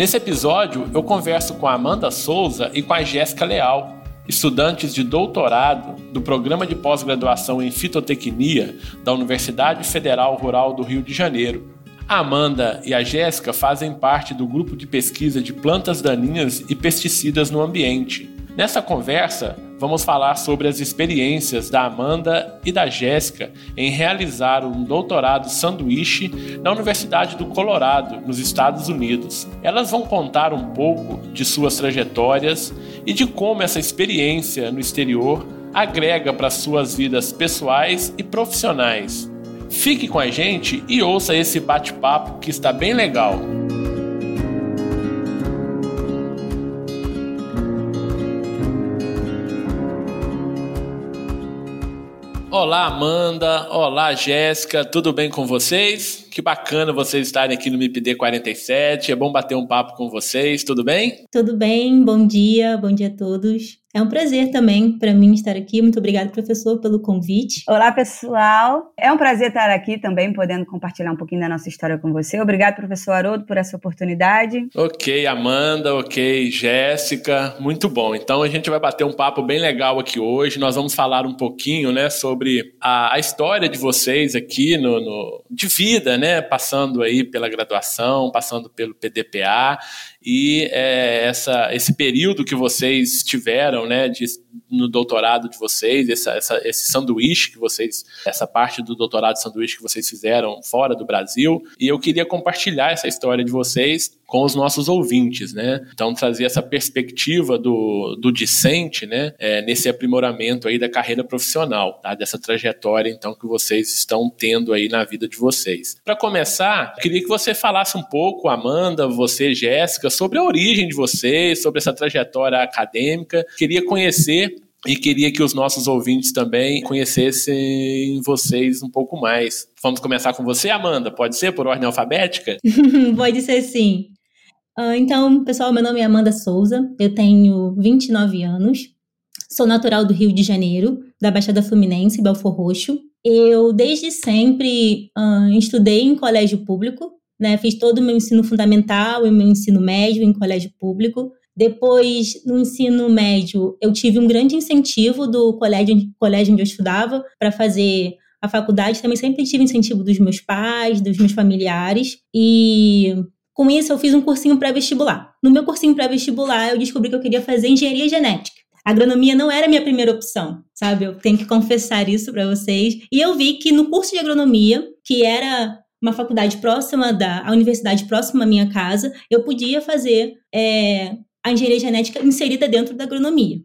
Nesse episódio, eu converso com a Amanda Souza e com a Jéssica Leal, estudantes de doutorado do Programa de Pós-Graduação em Fitotecnia da Universidade Federal Rural do Rio de Janeiro. A Amanda e a Jéssica fazem parte do grupo de pesquisa de plantas daninhas e pesticidas no ambiente. Nessa conversa, vamos falar sobre as experiências da Amanda e da Jéssica em realizar um doutorado sanduíche na Universidade do Colorado, nos Estados Unidos. Elas vão contar um pouco de suas trajetórias e de como essa experiência no exterior agrega para suas vidas pessoais e profissionais. Fique com a gente e ouça esse bate-papo que está bem legal. Olá, Amanda. Olá, Jéssica. Tudo bem com vocês? Que bacana vocês estarem aqui no MIPD 47. É bom bater um papo com vocês. Tudo bem? Tudo bem. Bom dia. Bom dia a todos. É um prazer também para mim estar aqui. Muito obrigada, professor, pelo convite. Olá, pessoal. É um prazer estar aqui também, podendo compartilhar um pouquinho da nossa história com você. Obrigado, professor Haroldo, por essa oportunidade. Ok, Amanda, ok, Jéssica. Muito bom. Então a gente vai bater um papo bem legal aqui hoje. Nós vamos falar um pouquinho né, sobre a, a história de vocês aqui no, no, de vida, né? Passando aí pela graduação, passando pelo PDPA e é, essa, esse período que vocês tiveram né, de, no doutorado de vocês, essa, essa, esse sanduíche que vocês, essa parte do doutorado sanduíche que vocês fizeram fora do Brasil, e eu queria compartilhar essa história de vocês com os nossos ouvintes, né? Então trazer essa perspectiva do, do discente, né? É, nesse aprimoramento aí da carreira profissional, tá? Dessa trajetória então que vocês estão tendo aí na vida de vocês. Para começar, queria que você falasse um pouco, Amanda, você, Jéssica, sobre a origem de vocês, sobre essa trajetória acadêmica. Queria conhecer e queria que os nossos ouvintes também conhecessem vocês um pouco mais. Vamos começar com você, Amanda? Pode ser por ordem alfabética? Pode ser sim. Uh, então, pessoal, meu nome é Amanda Souza, eu tenho 29 anos, sou natural do Rio de Janeiro, da Baixada Fluminense, Belfor Roxo. Eu, desde sempre, uh, estudei em colégio público, né? Fiz todo o meu ensino fundamental e meu ensino médio em colégio público. Depois, no ensino médio, eu tive um grande incentivo do colégio, colégio onde eu estudava para fazer a faculdade. Também sempre tive incentivo dos meus pais, dos meus familiares. E com isso, eu fiz um cursinho pré-vestibular. No meu cursinho pré-vestibular, eu descobri que eu queria fazer engenharia genética. A agronomia não era a minha primeira opção, sabe? Eu tenho que confessar isso para vocês. E eu vi que no curso de agronomia, que era uma faculdade próxima da a universidade próxima à minha casa, eu podia fazer é, a engenharia genética inserida dentro da agronomia.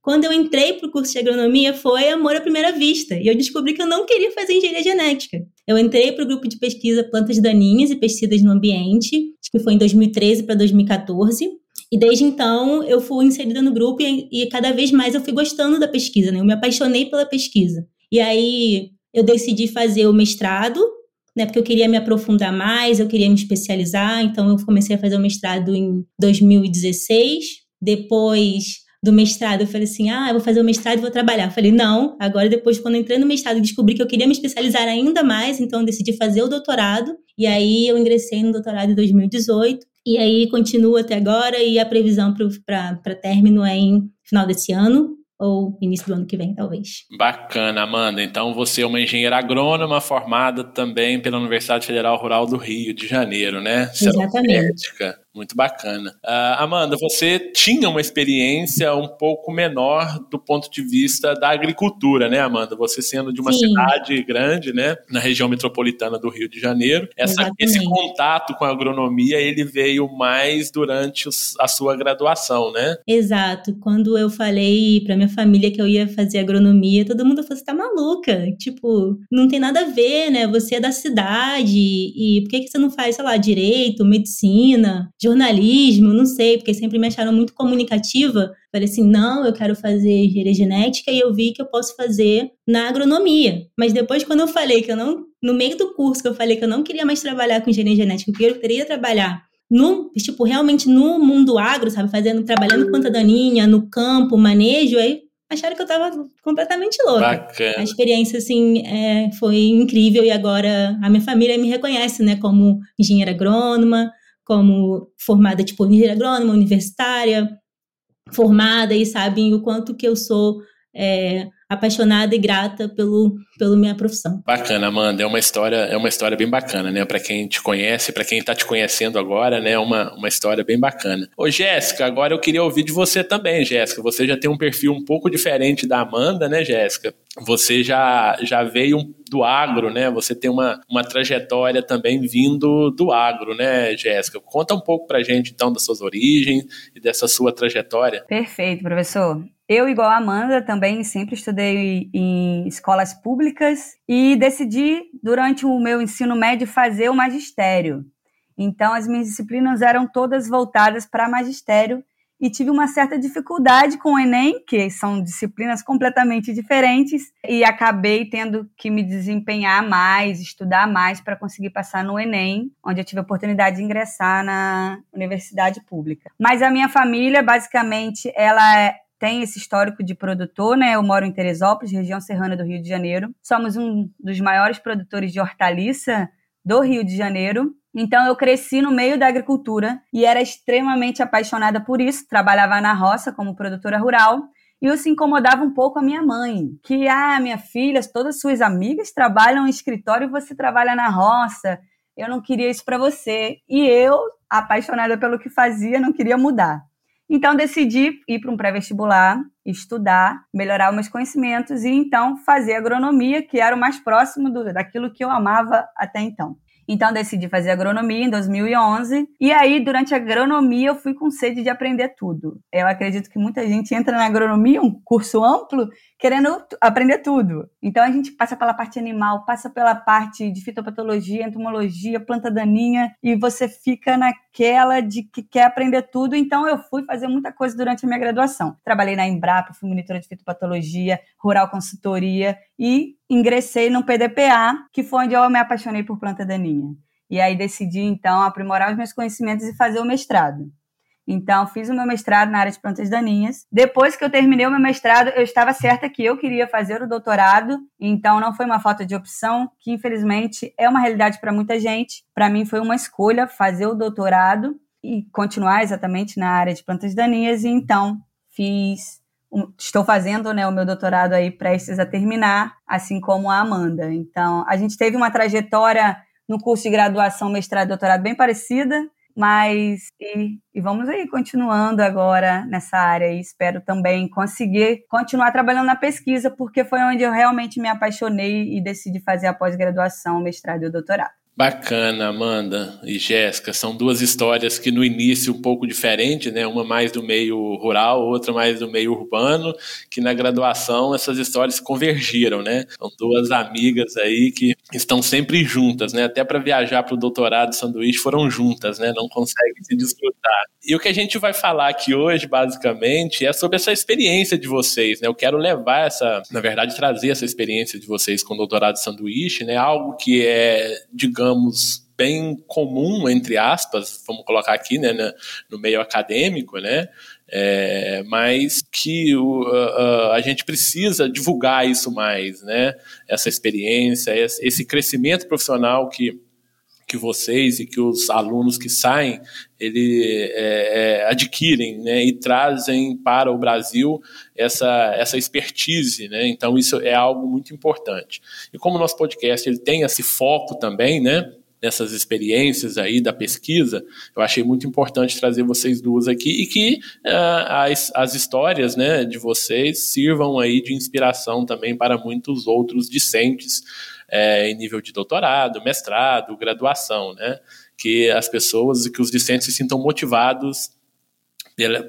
Quando eu entrei para o curso de agronomia, foi amor à primeira vista. E eu descobri que eu não queria fazer engenharia genética. Eu entrei para o grupo de pesquisa Plantas Daninhas e Pesticidas no Ambiente, acho que foi em 2013 para 2014. E desde então eu fui inserida no grupo e, e, cada vez mais eu fui gostando da pesquisa, né? Eu me apaixonei pela pesquisa. E aí eu decidi fazer o mestrado, né? Porque eu queria me aprofundar mais, eu queria me especializar. Então eu comecei a fazer o mestrado em 2016. Depois do mestrado, eu falei assim: ah, eu vou fazer o mestrado e vou trabalhar. Eu falei, não, agora depois, quando eu entrei no mestrado, descobri que eu queria me especializar ainda mais, então eu decidi fazer o doutorado. E aí eu ingressei no doutorado em 2018. E aí continua até agora, e a previsão para término é em final desse ano, ou início do ano que vem, talvez. Bacana, Amanda. Então você é uma engenheira agrônoma formada também pela Universidade Federal Rural do Rio de Janeiro, né? Exatamente. Muito bacana. Uh, Amanda, você tinha uma experiência um pouco menor do ponto de vista da agricultura, né, Amanda? Você sendo de uma Sim. cidade grande, né, na região metropolitana do Rio de Janeiro, essa, esse contato com a agronomia ele veio mais durante os, a sua graduação, né? Exato. Quando eu falei para minha família que eu ia fazer agronomia, todo mundo falou: "Você tá maluca? Tipo, não tem nada a ver, né? Você é da cidade e por que que você não faz, sei lá, direito, medicina?" Jornalismo, não sei, porque sempre me acharam muito comunicativa. Falei assim, não, eu quero fazer engenharia genética e eu vi que eu posso fazer na agronomia. Mas depois, quando eu falei que eu não, no meio do curso, que eu falei que eu não queria mais trabalhar com engenharia genética, que eu queria trabalhar no, tipo, realmente no mundo agro, sabe, fazendo, trabalhando com planta daninha, no campo, manejo, aí acharam que eu estava completamente louca. Bacana. A experiência, assim, é, foi incrível e agora a minha família me reconhece, né, como engenheira agrônoma, como formada, tipo, engenheira agrônoma, universitária, formada e sabem o quanto que eu sou é, apaixonada e grata pelo, pela minha profissão. Bacana, Amanda. É uma história, é uma história bem bacana, né? Para quem te conhece, para quem está te conhecendo agora, né? É uma, uma história bem bacana. Ô, Jéssica, agora eu queria ouvir de você também, Jéssica. Você já tem um perfil um pouco diferente da Amanda, né, Jéssica? Você já, já veio do agro, né? Você tem uma, uma trajetória também vindo do agro, né, Jéssica? Conta um pouco pra gente, então, das suas origens e dessa sua trajetória. Perfeito, professor. Eu, igual a Amanda, também sempre estudei em escolas públicas e decidi, durante o meu ensino médio, fazer o magistério. Então, as minhas disciplinas eram todas voltadas para magistério e tive uma certa dificuldade com o Enem, que são disciplinas completamente diferentes, e acabei tendo que me desempenhar mais, estudar mais para conseguir passar no Enem, onde eu tive a oportunidade de ingressar na universidade pública. Mas a minha família, basicamente, ela é tem esse histórico de produtor, né? Eu moro em Teresópolis, região serrana do Rio de Janeiro. Somos um dos maiores produtores de hortaliça do Rio de Janeiro. Então eu cresci no meio da agricultura e era extremamente apaixonada por isso. Trabalhava na roça como produtora rural e isso incomodava um pouco a minha mãe, que ah, minha filha, todas suas amigas trabalham em escritório e você trabalha na roça. Eu não queria isso para você. E eu, apaixonada pelo que fazia, não queria mudar. Então decidi ir para um pré-vestibular, estudar, melhorar meus conhecimentos e então fazer agronomia, que era o mais próximo do, daquilo que eu amava até então. Então decidi fazer agronomia em 2011 e aí durante a agronomia eu fui com sede de aprender tudo. Eu acredito que muita gente entra na agronomia, um curso amplo, querendo aprender tudo. Então a gente passa pela parte animal, passa pela parte de fitopatologia, entomologia, planta daninha e você fica naquela de que quer aprender tudo. Então eu fui fazer muita coisa durante a minha graduação. Trabalhei na Embrapa, fui monitora de fitopatologia, rural consultoria e ingressei no PDPA, que foi onde eu me apaixonei por planta daninha. E aí decidi então aprimorar os meus conhecimentos e fazer o mestrado. Então, fiz o meu mestrado na área de plantas daninhas. Depois que eu terminei o meu mestrado, eu estava certa que eu queria fazer o doutorado. Então, não foi uma falta de opção, que infelizmente é uma realidade para muita gente. Para mim, foi uma escolha fazer o doutorado e continuar exatamente na área de plantas daninhas. E então, fiz. Estou fazendo né, o meu doutorado aí prestes a terminar, assim como a Amanda. Então, a gente teve uma trajetória no curso de graduação, mestrado e doutorado bem parecida. Mas e, e, vamos aí continuando agora nessa área e espero também conseguir continuar trabalhando na pesquisa, porque foi onde eu realmente me apaixonei e decidi fazer a pós-graduação, mestrado e doutorado. Bacana, Amanda e Jéssica. São duas histórias que no início um pouco diferentes, né? Uma mais do meio rural, outra mais do meio urbano, que na graduação essas histórias convergiram, né? São duas amigas aí que estão sempre juntas, né? Até para viajar para o doutorado sanduíche foram juntas, né? Não conseguem se desfrutar. E o que a gente vai falar aqui hoje, basicamente, é sobre essa experiência de vocês, né? Eu quero levar essa, na verdade, trazer essa experiência de vocês com o doutorado sanduíche, né? Algo que é, digamos, digamos, bem comum, entre aspas, vamos colocar aqui, né, no meio acadêmico, né, é, mas que o, a, a, gente precisa divulgar isso mais, né, essa experiência, esse crescimento profissional que, que vocês e que os alunos que saem, ele é, é, adquirem, né, e trazem para o Brasil essa, essa expertise, né, então isso é algo muito importante. E como o nosso podcast ele tem esse foco também, né, nessas experiências aí da pesquisa, eu achei muito importante trazer vocês duas aqui e que uh, as, as histórias né, de vocês sirvam aí de inspiração também para muitos outros discentes é, em nível de doutorado, mestrado, graduação, né? Que as pessoas e que os discentes se sintam motivados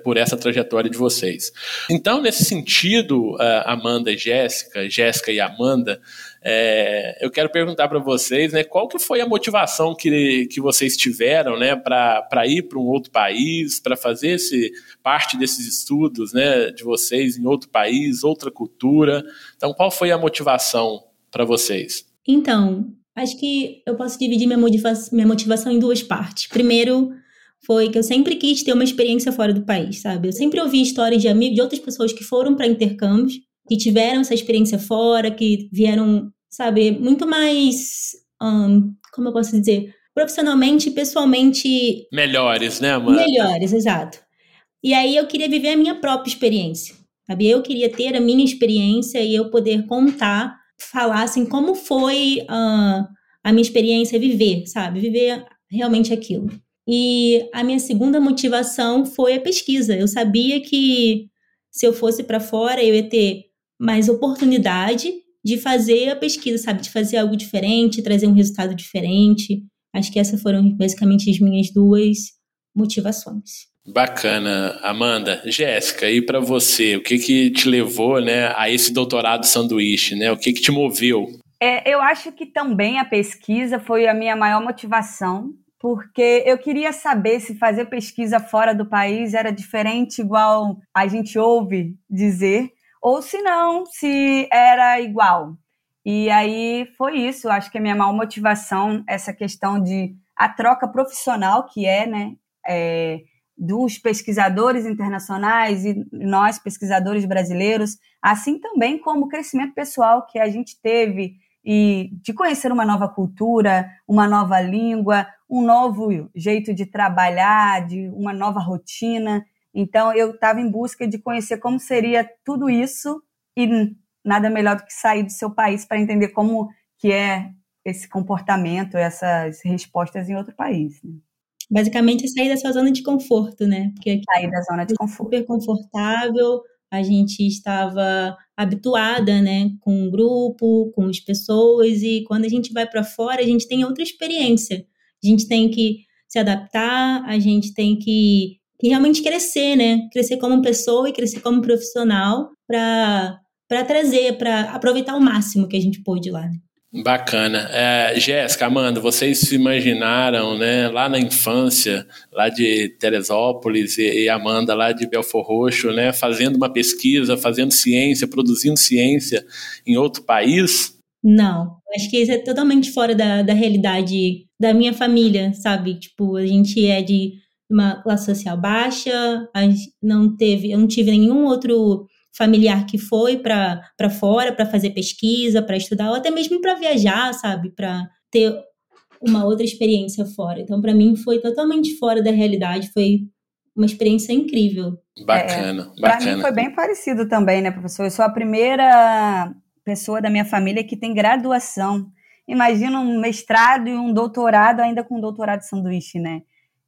por essa trajetória de vocês. Então, nesse sentido, Amanda e Jéssica, Jéssica e Amanda, é, eu quero perguntar para vocês, né, qual que foi a motivação que, que vocês tiveram, né, para ir para um outro país, para fazer esse, parte desses estudos, né, de vocês em outro país, outra cultura. Então, qual foi a motivação para vocês? Então, acho que eu posso dividir minha, minha motivação em duas partes. Primeiro, foi que eu sempre quis ter uma experiência fora do país, sabe? Eu sempre ouvi histórias de amigos, de outras pessoas que foram para intercâmbios, que tiveram essa experiência fora, que vieram, sabe, muito mais, um, como eu posso dizer, profissionalmente e pessoalmente melhores, né, Amanda? Melhores, exato. E aí eu queria viver a minha própria experiência, sabe? Eu queria ter a minha experiência e eu poder contar, falar assim como foi uh, a minha experiência viver, sabe? Viver realmente aquilo. E a minha segunda motivação foi a pesquisa. Eu sabia que se eu fosse para fora, eu ia ter mais oportunidade de fazer a pesquisa, sabe? De fazer algo diferente, trazer um resultado diferente. Acho que essas foram basicamente as minhas duas motivações. Bacana, Amanda. Jéssica, e para você, o que que te levou, né, a esse doutorado sanduíche, né? O que que te moveu? É, eu acho que também a pesquisa foi a minha maior motivação porque eu queria saber se fazer pesquisa fora do país era diferente, igual a gente ouve dizer, ou se não, se era igual. E aí foi isso, acho que a minha maior motivação, essa questão de a troca profissional que é, né, é, dos pesquisadores internacionais e nós, pesquisadores brasileiros, assim também como o crescimento pessoal que a gente teve e de conhecer uma nova cultura, uma nova língua, um novo jeito de trabalhar, de uma nova rotina. Então eu estava em busca de conhecer como seria tudo isso e nada melhor do que sair do seu país para entender como que é esse comportamento, essas respostas em outro país. Né? Basicamente sair da sua zona de conforto, né? Porque sair da zona de é conforto. Super confortável, a gente estava habituada, né, com o grupo, com as pessoas e quando a gente vai para fora, a gente tem outra experiência. A gente tem que se adaptar, a gente tem que, que realmente crescer, né? Crescer como pessoa e crescer como profissional para para trazer, para aproveitar o máximo que a gente pôde lá. Né? Bacana. É, Jéssica, Amanda, vocês se imaginaram, né, lá na infância, lá de Teresópolis e, e, Amanda lá de Belfor Roxo, né, fazendo uma pesquisa, fazendo ciência, produzindo ciência em outro país? Não, acho que isso é totalmente fora da, da realidade da minha família, sabe? Tipo, a gente é de uma classe social baixa, a gente não teve, eu não tive nenhum outro familiar que foi para fora para fazer pesquisa, para estudar, ou até mesmo para viajar, sabe? Para ter uma outra experiência fora. Então, para mim, foi totalmente fora da realidade, foi uma experiência incrível. Bacana, é, bacana. Para mim foi bem parecido também, né, professor? Eu sou a primeira pessoa da minha família que tem graduação. Imagina um mestrado e um doutorado, ainda com um doutorado de sanduíche, né?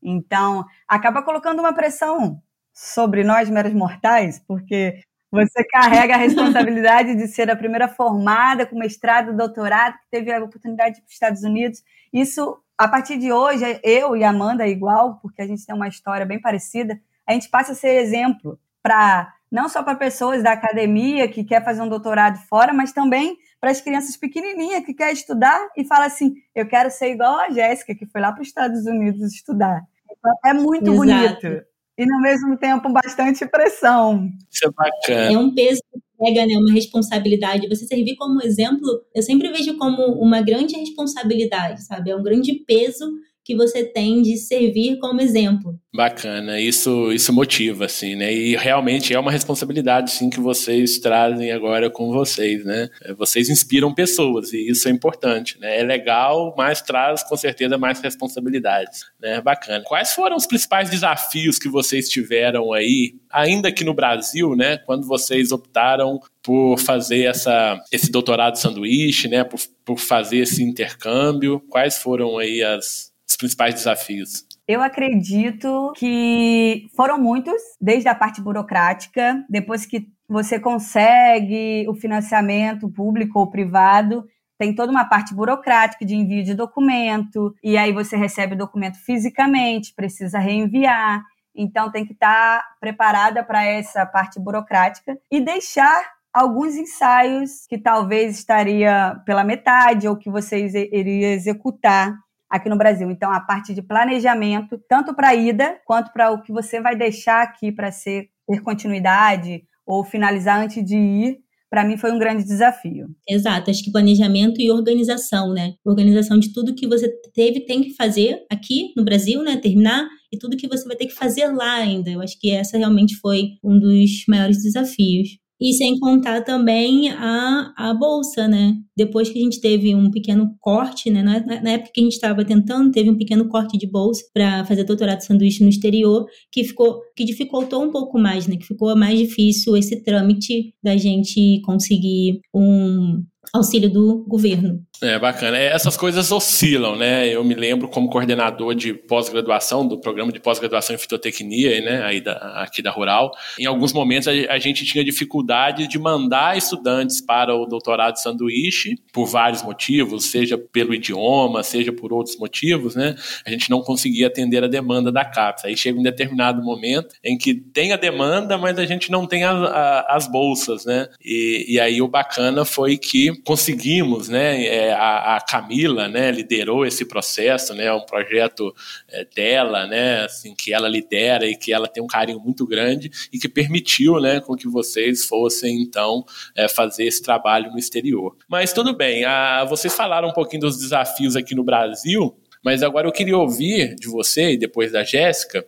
Então, acaba colocando uma pressão sobre nós, meros mortais, porque você carrega a responsabilidade de ser a primeira formada com mestrado, doutorado, que teve a oportunidade de ir para os Estados Unidos. Isso, a partir de hoje, eu e Amanda é igual, porque a gente tem uma história bem parecida. A gente passa a ser exemplo para não só para pessoas da academia que quer fazer um doutorado fora, mas também para as crianças pequenininhas que quer estudar e fala assim: eu quero ser igual a Jéssica que foi lá para os Estados Unidos estudar. Então, é muito Exato. bonito e, no mesmo tempo, bastante pressão. Isso é bacana. É um peso que pega, né, uma responsabilidade. Você servir como exemplo, eu sempre vejo como uma grande responsabilidade, sabe? É um grande peso que você tem de servir como exemplo. Bacana, isso isso motiva, assim, né? E realmente é uma responsabilidade, sim, que vocês trazem agora com vocês, né? É, vocês inspiram pessoas e isso é importante, né? É legal, mas traz com certeza mais responsabilidades, né? Bacana. Quais foram os principais desafios que vocês tiveram aí, ainda aqui no Brasil, né? Quando vocês optaram por fazer essa, esse doutorado sanduíche, né? Por, por fazer esse intercâmbio, quais foram aí as, os principais desafios? Eu acredito que foram muitos, desde a parte burocrática, depois que você consegue o financiamento público ou privado, tem toda uma parte burocrática de envio de documento, e aí você recebe o documento fisicamente, precisa reenviar. Então tem que estar preparada para essa parte burocrática e deixar alguns ensaios que talvez estaria pela metade ou que você iria executar aqui no Brasil. Então, a parte de planejamento, tanto para a ida quanto para o que você vai deixar aqui para ter continuidade ou finalizar antes de ir, para mim foi um grande desafio. Exato, acho que planejamento e organização, né? Organização de tudo que você teve, tem que fazer aqui no Brasil, né? Terminar e tudo que você vai ter que fazer lá ainda. Eu acho que essa realmente foi um dos maiores desafios. E sem contar também a, a bolsa, né? Depois que a gente teve um pequeno corte, né? Na, na época que a gente estava tentando, teve um pequeno corte de bolsa para fazer doutorado sanduíche no exterior, que ficou, que dificultou um pouco mais, né? Que ficou mais difícil esse trâmite da gente conseguir um auxílio do governo. É bacana. É, essas coisas oscilam, né? Eu me lembro como coordenador de pós-graduação do programa de pós-graduação em fitotecnia, né? Aí da, aqui da Rural. Em alguns momentos a, a, gente tinha dificuldade de mandar estudantes para o doutorado de sanduíche por vários motivos, seja pelo idioma, seja por outros motivos, né? A gente não conseguia atender a demanda da CAPES. Aí chega um determinado momento em que tem a demanda, mas a gente não tem a, a, as bolsas, né? E, e aí o bacana foi que conseguimos, né? É, a, a, Camila, né, liderou esse processo, né? Um projeto é, dela, né? Assim que ela lidera e que ela tem um carinho muito grande e que permitiu, né, com que vocês fossem então é, fazer esse trabalho no exterior. Mas tudo bem. A, vocês falaram um pouquinho dos desafios aqui no Brasil, mas agora eu queria ouvir de você e depois da Jéssica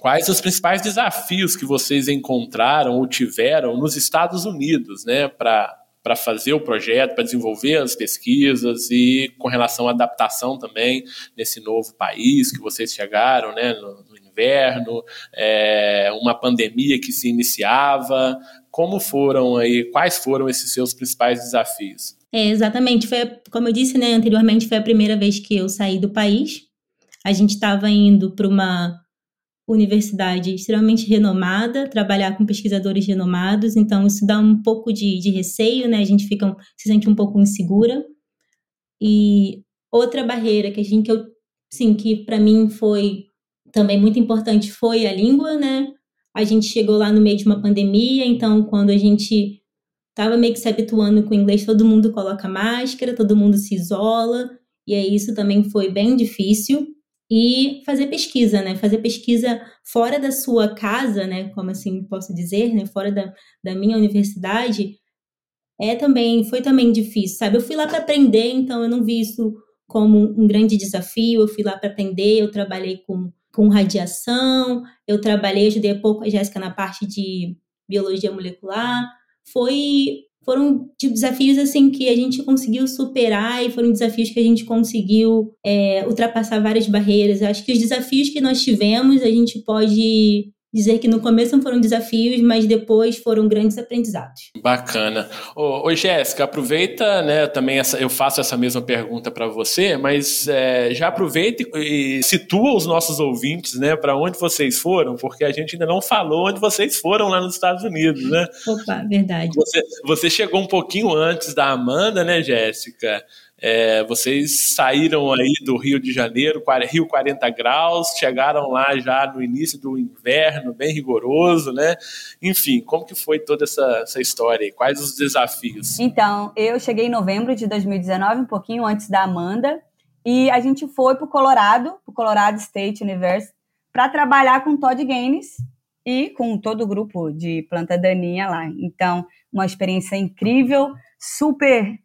quais os principais desafios que vocês encontraram ou tiveram nos Estados Unidos, né, para para fazer o projeto, para desenvolver as pesquisas e com relação à adaptação também nesse novo país que vocês chegaram, né, no, no inverno, é, uma pandemia que se iniciava. Como foram aí, quais foram esses seus principais desafios? É, exatamente, foi, como eu disse né, anteriormente, foi a primeira vez que eu saí do país. A gente estava indo para uma universidade extremamente renomada, trabalhar com pesquisadores renomados, então isso dá um pouco de, de receio, né? A gente fica, se sente um pouco insegura. E outra barreira que a gente, que eu, sim, que para mim foi também muito importante foi a língua, né? A gente chegou lá no meio de uma pandemia, então quando a gente estava meio que se habituando com o inglês, todo mundo coloca máscara, todo mundo se isola, e aí isso também foi bem difícil e fazer pesquisa, né? Fazer pesquisa fora da sua casa, né? Como assim posso dizer, né? Fora da, da minha universidade, é também foi também difícil, sabe? Eu fui lá para aprender, então eu não vi isso como um grande desafio. Eu fui lá para aprender, eu trabalhei com, com radiação, eu trabalhei, ajudei um pouco a Jéssica na parte de biologia molecular. Foi foram tipo, desafios assim que a gente conseguiu superar e foram desafios que a gente conseguiu é, ultrapassar várias barreiras. Eu acho que os desafios que nós tivemos, a gente pode dizer que no começo foram desafios, mas depois foram grandes aprendizados. Bacana. Ô Jéssica, aproveita, né, também essa, eu faço essa mesma pergunta para você, mas é, já aproveita e, e situa os nossos ouvintes, né, para onde vocês foram, porque a gente ainda não falou onde vocês foram lá nos Estados Unidos, né? Opa, verdade. Você, você chegou um pouquinho antes da Amanda, né, Jéssica? É, vocês saíram aí do Rio de Janeiro, Rio 40 graus, chegaram lá já no início do inverno, bem rigoroso, né? Enfim, como que foi toda essa, essa história? Quais os desafios? Então, eu cheguei em novembro de 2019, um pouquinho antes da Amanda, e a gente foi para o Colorado, para o Colorado State University, para trabalhar com Todd Gaines e com todo o grupo de planta daninha lá. Então, uma experiência incrível, super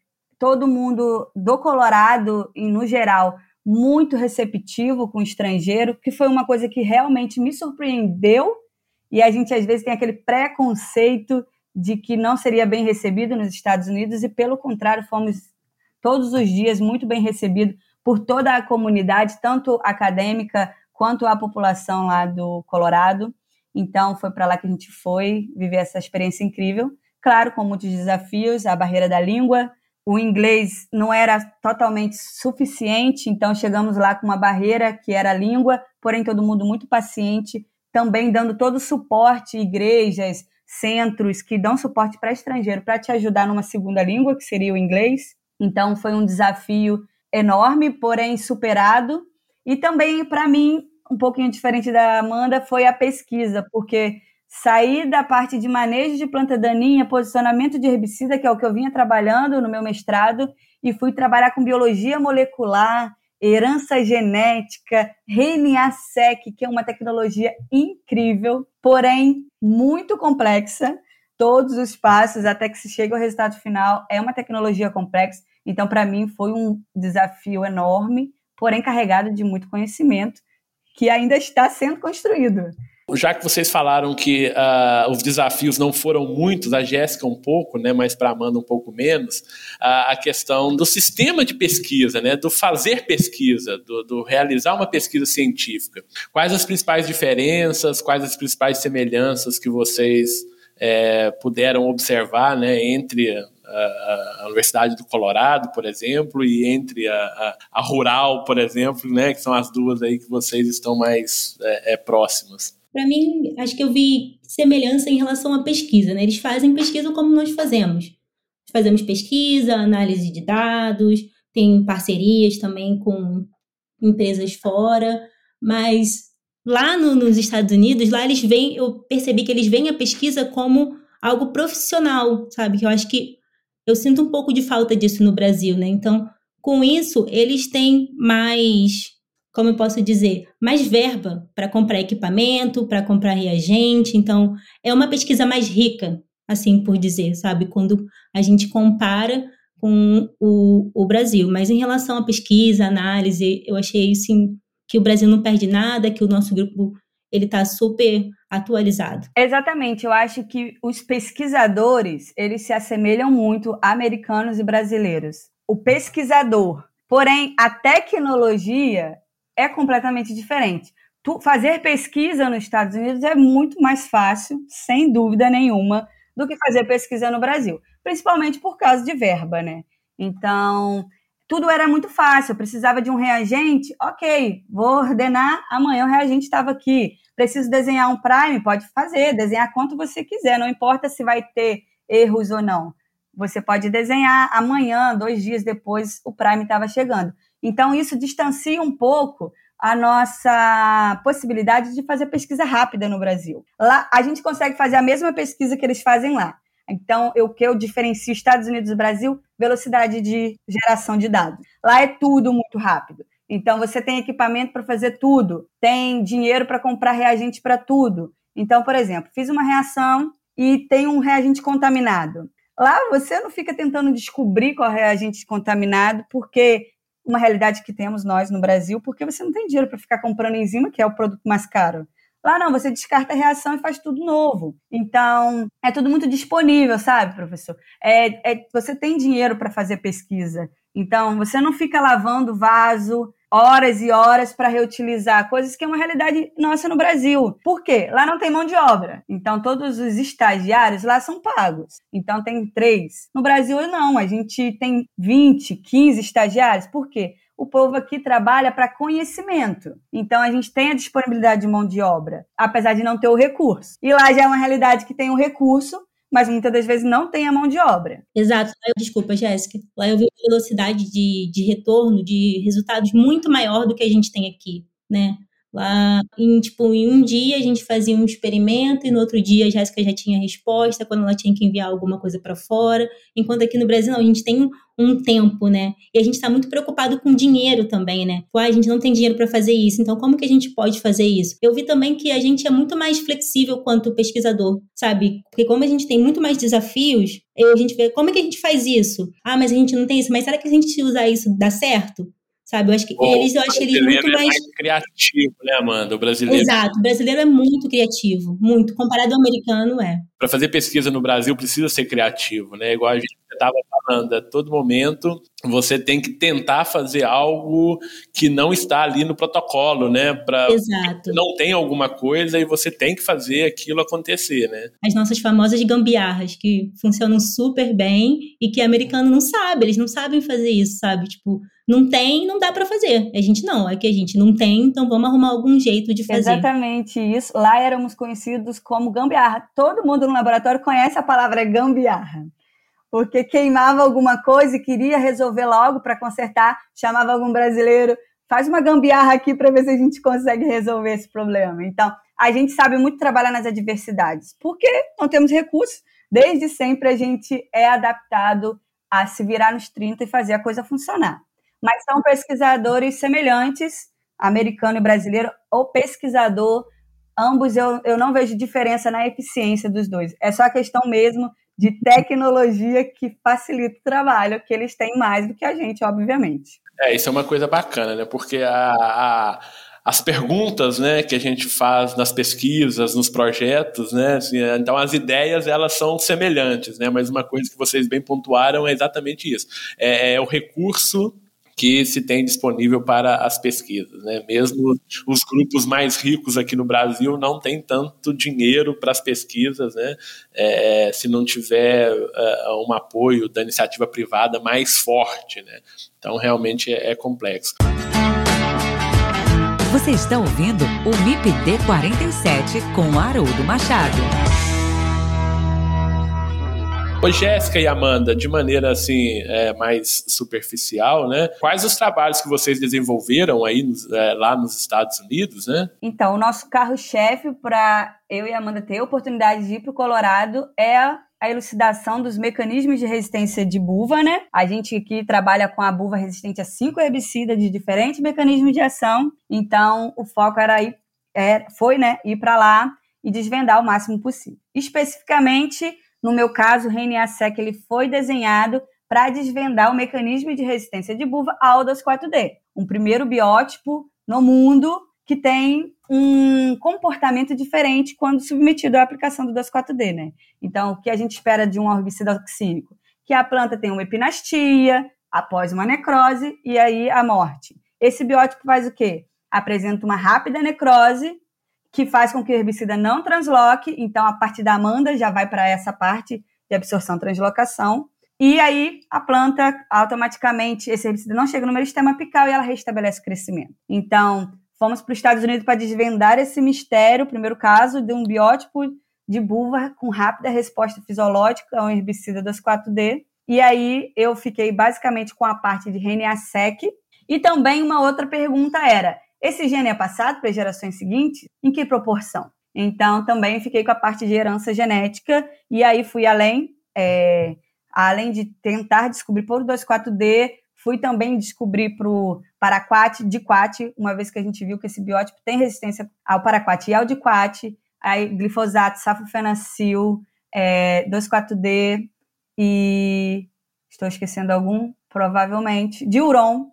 todo mundo do Colorado, no geral, muito receptivo com o estrangeiro, que foi uma coisa que realmente me surpreendeu. E a gente às vezes tem aquele preconceito de que não seria bem recebido nos Estados Unidos, e pelo contrário, fomos todos os dias muito bem recebidos por toda a comunidade, tanto acadêmica quanto a população lá do Colorado. Então, foi para lá que a gente foi viver essa experiência incrível. Claro, com muitos desafios, a barreira da língua, o inglês não era totalmente suficiente, então chegamos lá com uma barreira que era a língua, porém todo mundo muito paciente, também dando todo o suporte, igrejas, centros que dão suporte para estrangeiro para te ajudar numa segunda língua, que seria o inglês. Então foi um desafio enorme, porém superado. E também para mim, um pouquinho diferente da Amanda, foi a pesquisa, porque sair da parte de manejo de planta daninha, posicionamento de herbicida, que é o que eu vinha trabalhando no meu mestrado, e fui trabalhar com biologia molecular, herança genética, RNA-seq, que é uma tecnologia incrível, porém muito complexa. Todos os passos até que se chegue ao resultado final é uma tecnologia complexa. Então, para mim, foi um desafio enorme, porém carregado de muito conhecimento, que ainda está sendo construído. Já que vocês falaram que uh, os desafios não foram muitos, a Jéssica um pouco, né, mas para a Amanda um pouco menos, uh, a questão do sistema de pesquisa, né, do fazer pesquisa, do, do, realizar uma pesquisa científica. Quais as principais diferenças, quais as principais semelhanças que vocês é, puderam observar né, entre a, Universidade do Colorado, por exemplo, e entre a, a, a, Rural, por exemplo, né, que são as duas aí que vocês estão mais é, é, próximas? Para mim, acho que eu vi semelhança em relação à pesquisa. Né? Eles fazem pesquisa como nós fazemos. Fazemos pesquisa, análise de dados, tem parcerias também com empresas fora, mas lá no, nos Estados Unidos, lá eles veem, eu percebi que eles veem a pesquisa como algo profissional, sabe? Que eu acho que eu sinto um pouco de falta disso no Brasil, né? Então, com isso, eles têm mais como eu posso dizer, mais verba para comprar equipamento, para comprar reagente. Então, é uma pesquisa mais rica, assim por dizer, sabe? Quando a gente compara com o, o Brasil. Mas em relação à pesquisa, análise, eu achei sim que o Brasil não perde nada, que o nosso grupo ele está super atualizado. Exatamente, eu acho que os pesquisadores eles se assemelham muito a americanos e brasileiros. O pesquisador, porém a tecnologia é completamente diferente. Tu, fazer pesquisa nos Estados Unidos é muito mais fácil, sem dúvida nenhuma, do que fazer pesquisa no Brasil, principalmente por causa de verba, né? Então, tudo era muito fácil. Eu precisava de um reagente, ok, vou ordenar, amanhã o reagente estava aqui. Preciso desenhar um prime, pode fazer, desenhar quanto você quiser, não importa se vai ter erros ou não. Você pode desenhar amanhã, dois dias depois, o prime estava chegando. Então, isso distancia um pouco a nossa possibilidade de fazer pesquisa rápida no Brasil. Lá, a gente consegue fazer a mesma pesquisa que eles fazem lá. Então, o que eu diferencio Estados Unidos e Brasil? Velocidade de geração de dados. Lá é tudo muito rápido. Então, você tem equipamento para fazer tudo, tem dinheiro para comprar reagente para tudo. Então, por exemplo, fiz uma reação e tem um reagente contaminado. Lá você não fica tentando descobrir qual é reagente contaminado, porque uma realidade que temos nós no Brasil, porque você não tem dinheiro para ficar comprando enzima, que é o produto mais caro. Lá não, você descarta a reação e faz tudo novo. Então, é tudo muito disponível, sabe, professor? É, é você tem dinheiro para fazer pesquisa. Então, você não fica lavando vaso, horas e horas para reutilizar, coisas que é uma realidade nossa no Brasil. Por quê? Lá não tem mão de obra. Então, todos os estagiários lá são pagos. Então, tem três. No Brasil, não. A gente tem 20, 15 estagiários. Por quê? o povo aqui trabalha para conhecimento. Então a gente tem a disponibilidade de mão de obra, apesar de não ter o recurso. E lá já é uma realidade que tem o recurso, mas muitas das vezes não tem a mão de obra. Exato. Desculpa, Jéssica. Lá eu vi velocidade de, de retorno, de resultados muito maior do que a gente tem aqui, né? Lá, em, tipo, em um dia a gente fazia um experimento e no outro dia a Jéssica já tinha resposta quando ela tinha que enviar alguma coisa para fora. Enquanto aqui no Brasil não, a gente tem um, um tempo, né? E a gente está muito preocupado com dinheiro também, né? Pô, a gente não tem dinheiro para fazer isso, então como que a gente pode fazer isso? Eu vi também que a gente é muito mais flexível quanto pesquisador, sabe? Porque como a gente tem muito mais desafios, a gente vê como é que a gente faz isso? Ah, mas a gente não tem isso, mas será que a gente usar isso dá certo? Sabe? Eu acho que eles, eu acho eles muito mais... é mais criativo, né, Amanda? O brasileiro. Exato, o brasileiro é muito criativo, muito. Comparado ao americano, é. Para fazer pesquisa no Brasil precisa ser criativo, né? Igual a gente estava falando, a todo momento você tem que tentar fazer algo que não está ali no protocolo, né? Pra, Exato. Não tem alguma coisa e você tem que fazer aquilo acontecer, né? As nossas famosas gambiarras que funcionam super bem e que o americano não sabe, eles não sabem fazer isso, sabe? Tipo, não tem, não dá para fazer. A gente não, é que a gente não tem, então vamos arrumar algum jeito de fazer. Exatamente isso. Lá éramos conhecidos como gambiarra. Todo mundo no laboratório conhece a palavra gambiarra. Porque queimava alguma coisa e queria resolver logo para consertar, chamava algum brasileiro, faz uma gambiarra aqui para ver se a gente consegue resolver esse problema. Então, a gente sabe muito trabalhar nas adversidades, porque não temos recursos. Desde sempre a gente é adaptado a se virar nos 30 e fazer a coisa funcionar mas são pesquisadores semelhantes, americano e brasileiro, ou pesquisador, ambos eu, eu não vejo diferença na eficiência dos dois. É só questão mesmo de tecnologia que facilita o trabalho, que eles têm mais do que a gente, obviamente. É, isso é uma coisa bacana, né? Porque a, a as perguntas né, que a gente faz nas pesquisas, nos projetos, né, assim, então as ideias elas são semelhantes, né, mas uma coisa que vocês bem pontuaram é exatamente isso, é, é o recurso que se tem disponível para as pesquisas. Né? Mesmo os grupos mais ricos aqui no Brasil não têm tanto dinheiro para as pesquisas, né? É, se não tiver uh, um apoio da iniciativa privada mais forte. Né? Então, realmente é, é complexo. Você está ouvindo o MIPD 47 com Haroldo Machado. Oi, Jéssica e Amanda, de maneira assim é, mais superficial, né? Quais os trabalhos que vocês desenvolveram aí é, lá nos Estados Unidos, né? Então, o nosso carro-chefe para eu e a Amanda ter a oportunidade de ir para o Colorado é a elucidação dos mecanismos de resistência de buva, né? A gente aqui trabalha com a buva resistente a cinco herbicidas de diferentes mecanismos de ação. Então, o foco era ir, é, foi, né, ir para lá e desvendar o máximo possível. Especificamente no meu caso, o RNA-seq ele foi desenhado para desvendar o mecanismo de resistência de buva ao 2,4-D, um primeiro biótipo no mundo que tem um comportamento diferente quando submetido à aplicação do 2,4-D, né? Então, o que a gente espera de um herbicida oxínico? Que a planta tenha uma epinastia, após uma necrose, e aí a morte. Esse biótipo faz o quê? Apresenta uma rápida necrose que faz com que o herbicida não transloque, então a parte da amanda já vai para essa parte de absorção translocação, e aí a planta automaticamente, esse herbicida não chega no meristema apical e ela restabelece o crescimento. Então, fomos para os Estados Unidos para desvendar esse mistério, primeiro caso de um biótipo de buva com rápida resposta fisiológica a um herbicida das 4D, e aí eu fiquei basicamente com a parte de RNA-seq, e também uma outra pergunta era, esse gene é passado para as gerações seguintes? Em que proporção? Então, também fiquei com a parte de herança genética e aí fui além, é, além de tentar descobrir por 2,4-D, fui também descobrir para o paraquat, diquat, uma vez que a gente viu que esse biótipo tem resistência ao paraquat e ao diquat, aí glifosato, safofenacil, é, 2,4-D e estou esquecendo algum, provavelmente, diuron,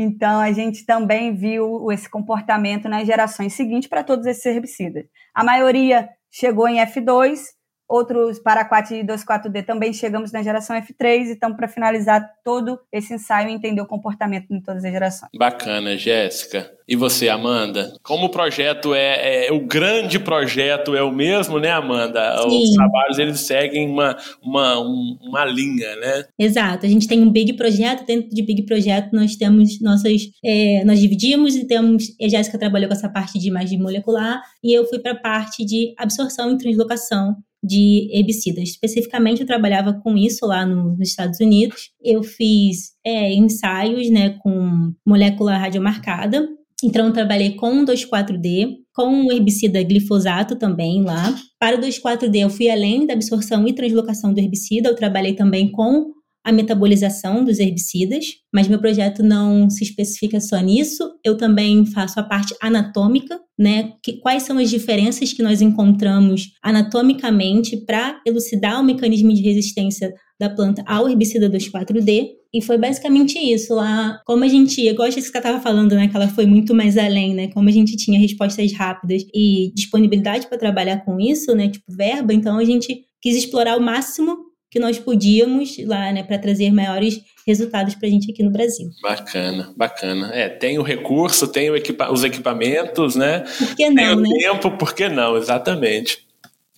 então, a gente também viu esse comportamento nas gerações seguintes para todos esses herbicidas. A maioria chegou em F2, outros para 4 e 2,4-D também chegamos na geração F3, então para finalizar todo esse ensaio entender o comportamento em todas as gerações. Bacana, Jéssica. E você, Amanda? Como o projeto é, é, o grande projeto é o mesmo, né, Amanda? Sim. Os trabalhos eles seguem uma, uma, uma linha, né? Exato. A gente tem um big projeto, dentro de big projeto nós temos nossas, é, nós dividimos e temos, a Jéssica trabalhou com essa parte de imagem molecular e eu fui para a parte de absorção e translocação de herbicidas. Especificamente, eu trabalhava com isso lá no, nos Estados Unidos. Eu fiz é, ensaios né, com molécula radiomarcada. Então, trabalhei com 2,4-D, com o herbicida glifosato também lá. Para o 2,4-D, eu fui além da absorção e translocação do herbicida, eu trabalhei também com a metabolização dos herbicidas, mas meu projeto não se especifica só nisso. Eu também faço a parte anatômica, né? Que, quais são as diferenças que nós encontramos anatomicamente para elucidar o mecanismo de resistência da planta ao herbicida 2,4-D. E foi basicamente isso lá. Como a gente, eu gosto disso que você estava falando, né? Que ela foi muito mais além, né? Como a gente tinha respostas rápidas e disponibilidade para trabalhar com isso, né? Tipo verba, então a gente quis explorar o máximo que nós podíamos lá, né, para trazer maiores resultados para a gente aqui no Brasil. Bacana, bacana. É, tem o recurso, tem o equipa os equipamentos, né? Por que não, tem o né? tempo, por que não? Exatamente.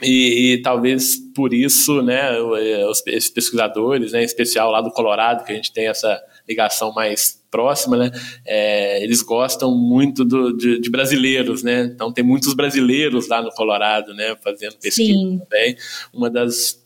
E, e, talvez por isso, né, os, os pesquisadores, né, em especial lá do Colorado, que a gente tem essa ligação mais próxima, né, é, eles gostam muito do, de, de, brasileiros, né, então tem muitos brasileiros lá no Colorado, né, fazendo pesquisa Sim. também. Uma das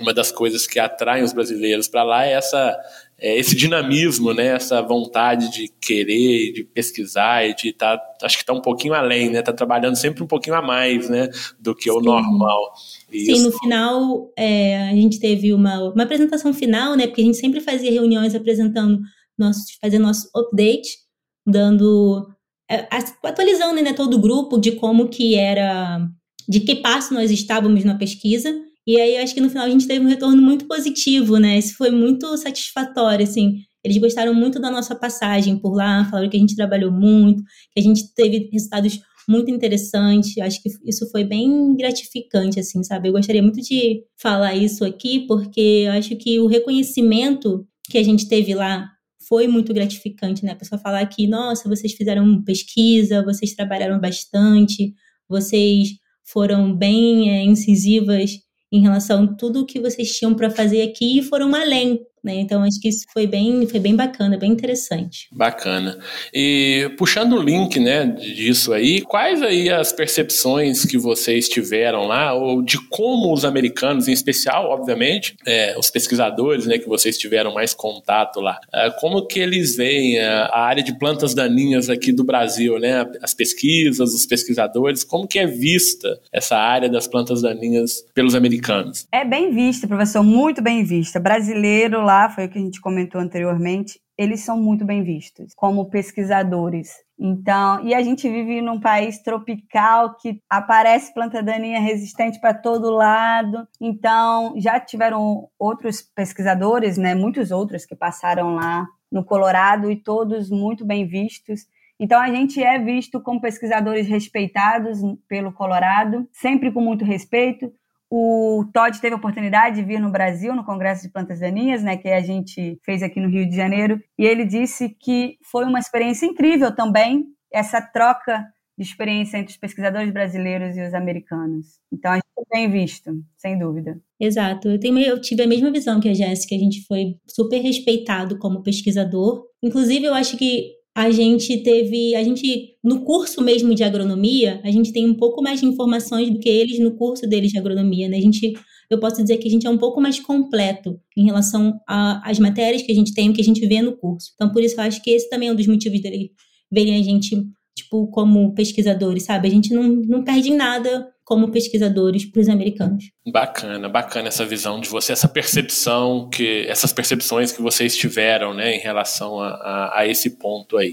uma das coisas que atraem os brasileiros para lá é essa é esse dinamismo, né, essa vontade de querer, de pesquisar e de estar, tá, acho que está um pouquinho além, né, está trabalhando sempre um pouquinho a mais, né, do que Sim. o normal. E Sim, isso... no final é, a gente teve uma, uma apresentação final, né, porque a gente sempre fazia reuniões apresentando nosso, fazendo nosso update, dando, é, atualizando, né, todo o grupo de como que era, de que passo nós estávamos na pesquisa e aí acho que no final a gente teve um retorno muito positivo, né? Isso foi muito satisfatório, assim. Eles gostaram muito da nossa passagem por lá, falaram que a gente trabalhou muito, que a gente teve resultados muito interessantes. Acho que isso foi bem gratificante, assim, sabe? Eu gostaria muito de falar isso aqui, porque eu acho que o reconhecimento que a gente teve lá foi muito gratificante, né? A pessoa falar que, nossa, vocês fizeram pesquisa, vocês trabalharam bastante, vocês foram bem é, incisivas em relação a tudo que vocês tinham para fazer aqui e foram além, né? Então acho que isso foi bem, foi bem bacana, bem interessante. Bacana. E puxando o link, né, disso aí, quais aí as percepções que vocês tiveram lá ou de como os americanos, em especial, obviamente, é, os pesquisadores, né, que vocês tiveram mais contato lá, é, como que eles veem a, a, área de plantas daninhas aqui do Brasil, né, as pesquisas, os pesquisadores, como que é vista essa área das plantas daninhas pelos americanos? É bem vista, professor, muito bem vista. Brasileiro lá lá, foi o que a gente comentou anteriormente, eles são muito bem vistos como pesquisadores. Então, e a gente vive num país tropical que aparece planta daninha resistente para todo lado. Então, já tiveram outros pesquisadores, né, muitos outros que passaram lá no Colorado e todos muito bem vistos. Então, a gente é visto como pesquisadores respeitados pelo Colorado, sempre com muito respeito. O Todd teve a oportunidade de vir no Brasil, no Congresso de Plantas Daninhas, né, que a gente fez aqui no Rio de Janeiro, e ele disse que foi uma experiência incrível também, essa troca de experiência entre os pesquisadores brasileiros e os americanos. Então, a gente foi bem visto, sem dúvida. Exato. Eu, tenho, eu tive a mesma visão que a Jéssica, a gente foi super respeitado como pesquisador. Inclusive, eu acho que a gente teve, a gente no curso mesmo de agronomia, a gente tem um pouco mais de informações do que eles no curso deles de agronomia, né? A gente, eu posso dizer que a gente é um pouco mais completo em relação às matérias que a gente tem, o que a gente vê no curso. Então, por isso eu acho que esse também é um dos motivos dele verem a gente tipo como pesquisadores, sabe? A gente não, não perde em nada como pesquisadores para os americanos. Bacana, bacana essa visão de você, essa percepção que essas percepções que vocês tiveram, né, em relação a, a, a esse ponto aí.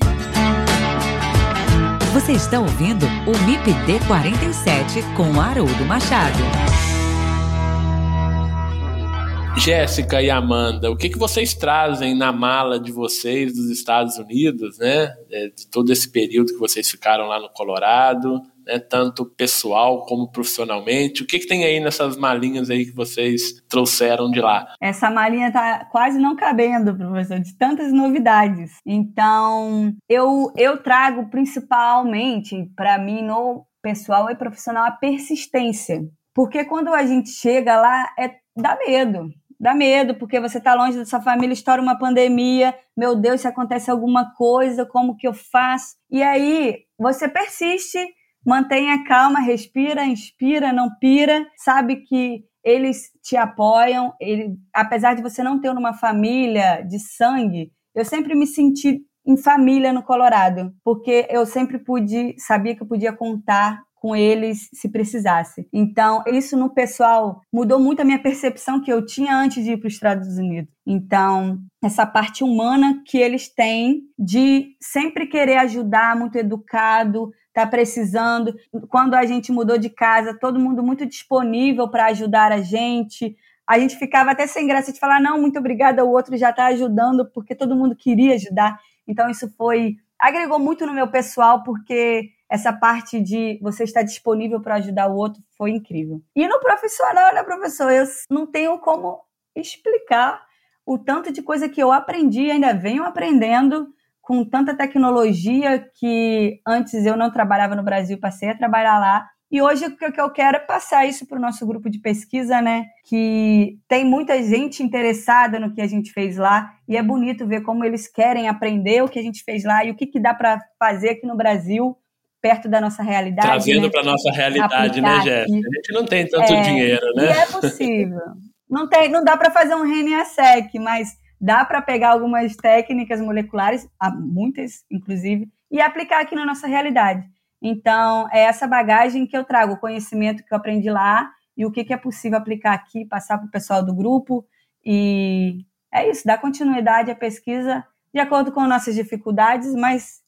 Você está ouvindo o MIPD 47 com Haroldo Machado. Jéssica e Amanda, o que, que vocês trazem na mala de vocês dos Estados Unidos, né? É, de todo esse período que vocês ficaram lá no Colorado, né? Tanto pessoal como profissionalmente. O que, que tem aí nessas malinhas aí que vocês trouxeram de lá? Essa malinha tá quase não cabendo, professor, de tantas novidades. Então, eu, eu trago principalmente para mim no pessoal e profissional a persistência. Porque quando a gente chega lá, é dá medo dá medo, porque você está longe da sua família, estoura uma pandemia, meu Deus, se acontece alguma coisa, como que eu faço? E aí você persiste, mantenha calma, respira, inspira, não pira, sabe que eles te apoiam, ele, apesar de você não ter uma família de sangue, eu sempre me senti em família no Colorado, porque eu sempre pude, sabia que eu podia contar com eles se precisasse. Então, isso no pessoal mudou muito a minha percepção que eu tinha antes de ir para os Estados Unidos. Então, essa parte humana que eles têm de sempre querer ajudar, muito educado, tá precisando. Quando a gente mudou de casa, todo mundo muito disponível para ajudar a gente. A gente ficava até sem graça de falar, não, muito obrigada, o outro já está ajudando, porque todo mundo queria ajudar. Então, isso foi. agregou muito no meu pessoal, porque essa parte de você estar disponível para ajudar o outro foi incrível. E no profissional, né, professor? Eu não tenho como explicar o tanto de coisa que eu aprendi ainda venho aprendendo com tanta tecnologia que antes eu não trabalhava no Brasil, passei a trabalhar lá. E hoje o que eu quero é passar isso para o nosso grupo de pesquisa, né? Que tem muita gente interessada no que a gente fez lá e é bonito ver como eles querem aprender o que a gente fez lá e o que, que dá para fazer aqui no Brasil perto da nossa realidade. Trazendo né? para nossa realidade, né, Jéssica? A gente não tem tanto é, dinheiro, né? E é possível. não, tem, não dá para fazer um RNA-seq, mas dá para pegar algumas técnicas moleculares, muitas inclusive, e aplicar aqui na nossa realidade. Então, é essa bagagem que eu trago, o conhecimento que eu aprendi lá e o que, que é possível aplicar aqui, passar para o pessoal do grupo. E é isso, dar continuidade à pesquisa de acordo com nossas dificuldades, mas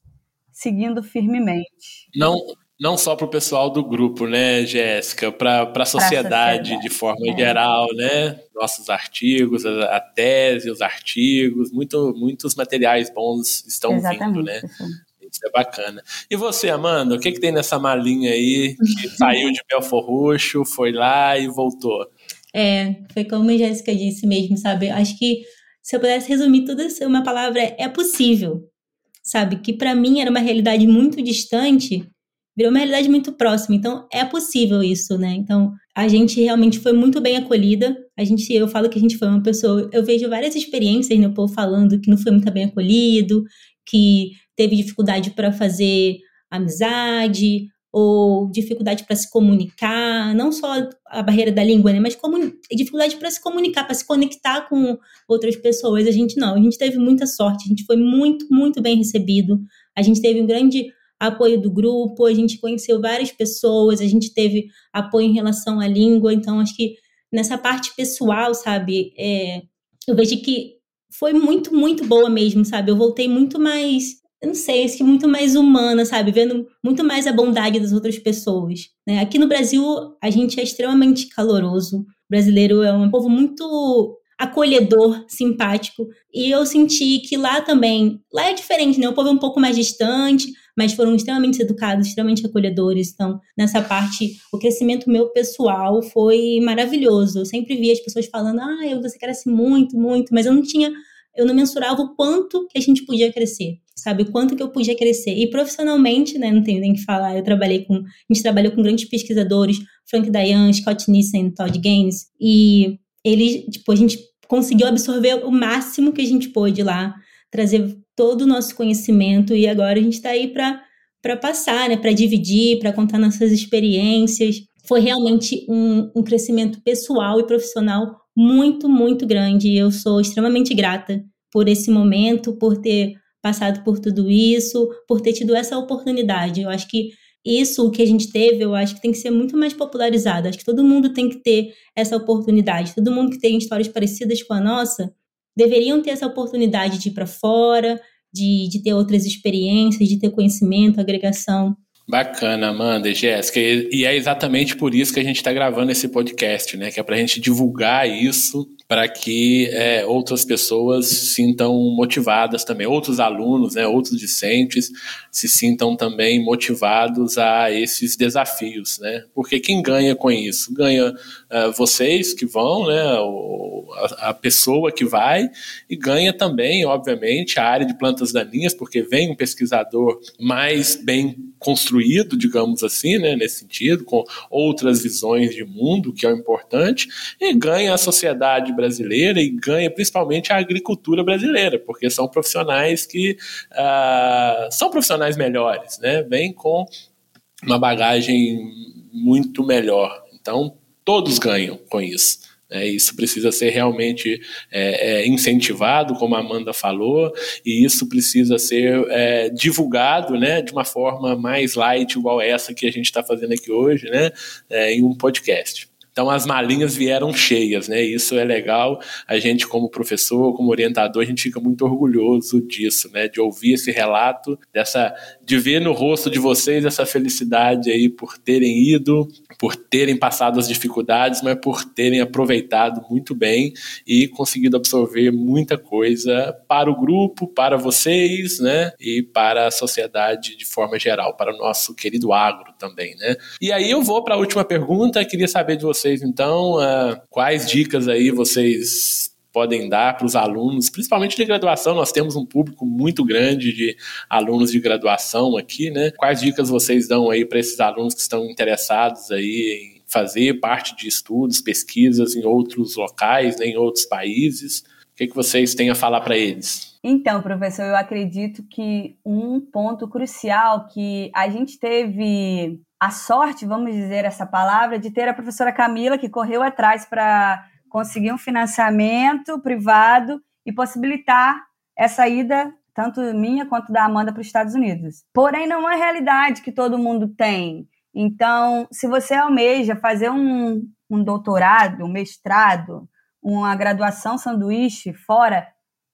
seguindo firmemente. Não, não só para o pessoal do grupo, né, Jéssica, para a sociedade de forma é. geral, né? Nossos artigos, a, a, tese, os artigos, muito, muitos materiais bons estão Exatamente, vindo, né? Isso é bacana. E você, Amanda, o que, que tem nessa malinha aí que saiu de Belfor Roxo, foi lá e voltou? É, foi como a Jéssica disse mesmo, sabe? Acho que se eu pudesse resumir tudo isso, uma palavra é possível sabe? Que para mim era uma realidade muito distante, virou uma realidade muito próxima. Então, é possível isso, né? Então, a gente realmente foi muito bem acolhida. A gente, eu falo que a gente foi uma pessoa. Eu vejo várias experiências, né? O povo falando que não foi muito bem acolhido, que teve dificuldade para fazer amizade, ou dificuldade para se comunicar, não só a barreira da língua, né, mas dificuldade para se comunicar, para se conectar com outras pessoas. A gente não, a gente teve muita sorte, a gente foi muito, muito bem recebido, a gente teve um grande apoio do grupo, a gente conheceu várias pessoas, a gente teve apoio em relação à língua, então acho que nessa parte pessoal, sabe, é, eu vejo que foi muito, muito boa mesmo, sabe? Eu voltei muito mais eu não sei, acho que muito mais humana, sabe? Vendo muito mais a bondade das outras pessoas. Né? Aqui no Brasil, a gente é extremamente caloroso. O brasileiro é um povo muito acolhedor, simpático. E eu senti que lá também, lá é diferente, né? O povo é um pouco mais distante, mas foram extremamente educados, extremamente acolhedores. Então, nessa parte, o crescimento meu pessoal foi maravilhoso. Eu sempre via as pessoas falando: "Ah, você cresce muito, muito", mas eu não tinha eu não mensurava o quanto que a gente podia crescer, sabe? O quanto que eu podia crescer. E profissionalmente, né, não tenho nem que falar, eu trabalhei com, a gente trabalhou com grandes pesquisadores, Frank Dayan, Scott Nissen, Todd Gaines, e eles, tipo, a gente conseguiu absorver o máximo que a gente pôde lá, trazer todo o nosso conhecimento, e agora a gente está aí para passar, né, para dividir, para contar nossas experiências. Foi realmente um, um crescimento pessoal e profissional muito, muito grande. Eu sou extremamente grata por esse momento, por ter passado por tudo isso, por ter tido essa oportunidade. Eu acho que isso que a gente teve, eu acho que tem que ser muito mais popularizado. Acho que todo mundo tem que ter essa oportunidade. Todo mundo que tem histórias parecidas com a nossa deveriam ter essa oportunidade de ir para fora, de, de ter outras experiências, de ter conhecimento, agregação. Bacana, Amanda e Jéssica. E é exatamente por isso que a gente está gravando esse podcast, né? Que é para a gente divulgar isso para que é, outras pessoas se sintam motivadas também, outros alunos, né, outros discentes se sintam também motivados a esses desafios, né? Porque quem ganha com isso? Ganha uh, vocês que vão, né, o, a, a, pessoa que vai, e ganha também, obviamente, a área de plantas daninhas, porque vem um pesquisador mais bem construído, digamos assim, né, nesse sentido, com outras visões de mundo, que é o importante, e ganha a sociedade brasileira e ganha principalmente a agricultura brasileira, porque são profissionais que uh, são profissionais melhores, né? Vêm com uma bagagem muito melhor. Então, todos ganham com isso. É, isso precisa ser realmente é, é, incentivado, como a Amanda falou, e isso precisa ser é, divulgado né, de uma forma mais light, igual essa que a gente está fazendo aqui hoje, né, é, em um podcast. Então as malinhas vieram cheias, né? Isso é legal. A gente, como professor, como orientador, a gente fica muito orgulhoso disso, né? De ouvir esse relato, dessa, de ver no rosto de vocês essa felicidade aí por terem ido, por terem passado as dificuldades, mas por terem aproveitado muito bem e conseguido absorver muita coisa para o grupo, para vocês, né? E para a sociedade de forma geral, para o nosso querido agro também, né? E aí eu vou para a última pergunta. Queria saber de vocês então, uh, quais dicas aí vocês podem dar para os alunos, principalmente de graduação. Nós temos um público muito grande de alunos de graduação aqui, né? Quais dicas vocês dão aí para esses alunos que estão interessados aí em fazer parte de estudos, pesquisas em outros locais, né, em outros países? O que, que vocês têm a falar para eles? Então, professor, eu acredito que um ponto crucial que a gente teve a sorte, vamos dizer essa palavra, de ter a professora Camila, que correu atrás para conseguir um financiamento privado e possibilitar essa ida, tanto minha quanto da Amanda, para os Estados Unidos. Porém, não é realidade que todo mundo tem. Então, se você almeja fazer um, um doutorado, um mestrado, uma graduação sanduíche fora,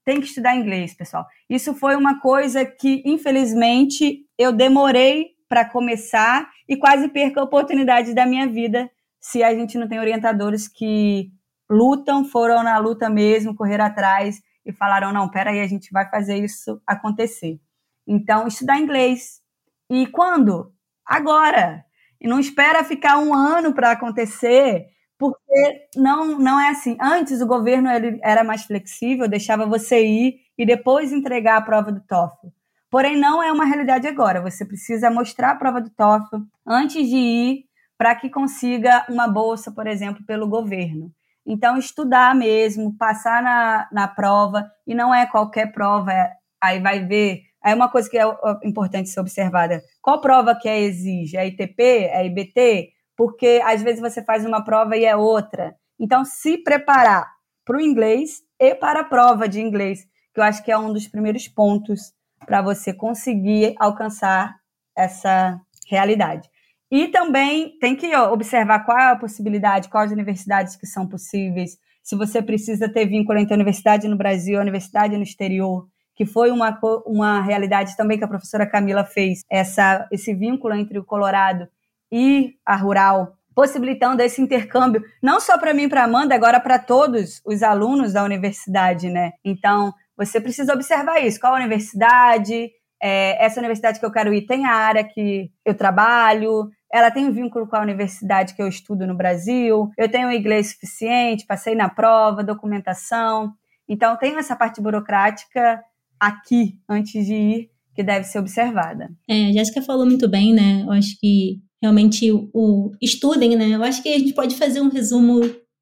tem que estudar inglês, pessoal. Isso foi uma coisa que, infelizmente, eu demorei para começar e quase perco a oportunidade da minha vida se a gente não tem orientadores que lutam, foram na luta mesmo, correr atrás e falaram: não, peraí, a gente vai fazer isso acontecer. Então, estudar inglês. E quando? Agora. E não espera ficar um ano para acontecer, porque não, não é assim. Antes o governo era mais flexível, deixava você ir e depois entregar a prova do TOEFL. Porém, não é uma realidade agora. Você precisa mostrar a prova do TOEFL antes de ir para que consiga uma bolsa, por exemplo, pelo governo. Então, estudar mesmo, passar na, na prova, e não é qualquer prova, é, aí vai ver. Aí uma coisa que é importante ser observada: qual prova que é exige? É ITP? É IBT? Porque às vezes você faz uma prova e é outra. Então, se preparar para o inglês e para a prova de inglês, que eu acho que é um dos primeiros pontos para você conseguir alcançar essa realidade. E também tem que observar qual é a possibilidade, quais universidades que são possíveis, se você precisa ter vínculo entre a universidade no Brasil e a universidade no exterior, que foi uma, uma realidade também que a professora Camila fez, essa, esse vínculo entre o Colorado e a Rural, possibilitando esse intercâmbio, não só para mim para Amanda, agora para todos os alunos da universidade, né? Então, você precisa observar isso. Qual a universidade? É, essa universidade que eu quero ir tem a área que eu trabalho, ela tem um vínculo com a universidade que eu estudo no Brasil, eu tenho inglês suficiente, passei na prova, documentação. Então, tenho essa parte burocrática aqui, antes de ir, que deve ser observada. É, a Jéssica falou muito bem, né? Eu acho que realmente o, o estudem, né? Eu acho que a gente pode fazer um resumo,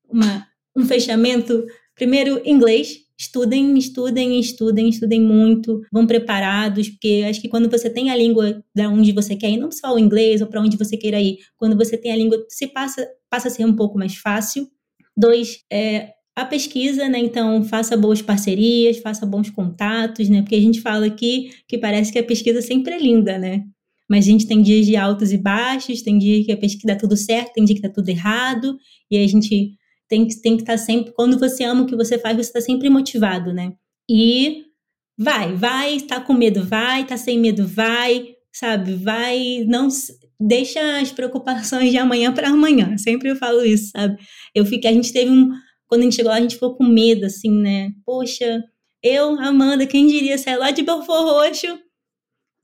uma, um fechamento. Primeiro, inglês, Estudem, estudem, estudem, estudem muito, vão preparados, porque acho que quando você tem a língua da onde você quer ir, não só o inglês ou para onde você queira ir, quando você tem a língua, se passa, passa a ser um pouco mais fácil. Dois, é, a pesquisa, né? Então, faça boas parcerias, faça bons contatos, né? Porque a gente fala aqui que parece que a pesquisa sempre é linda, né? Mas a gente tem dias de altos e baixos, tem dia que a pesquisa dá tudo certo, tem dia que dá tudo errado, e a gente tem que, tem que estar tá sempre. Quando você ama o que você faz, você está sempre motivado, né? E vai, vai, tá com medo, vai, tá sem medo, vai, sabe? Vai, não deixa as preocupações de amanhã para amanhã. Sempre eu falo isso, sabe? Eu fiquei, a gente teve um, quando a gente chegou lá, a gente ficou com medo, assim, né? Poxa, eu, Amanda, quem diria sair lá de Belfort Roxo,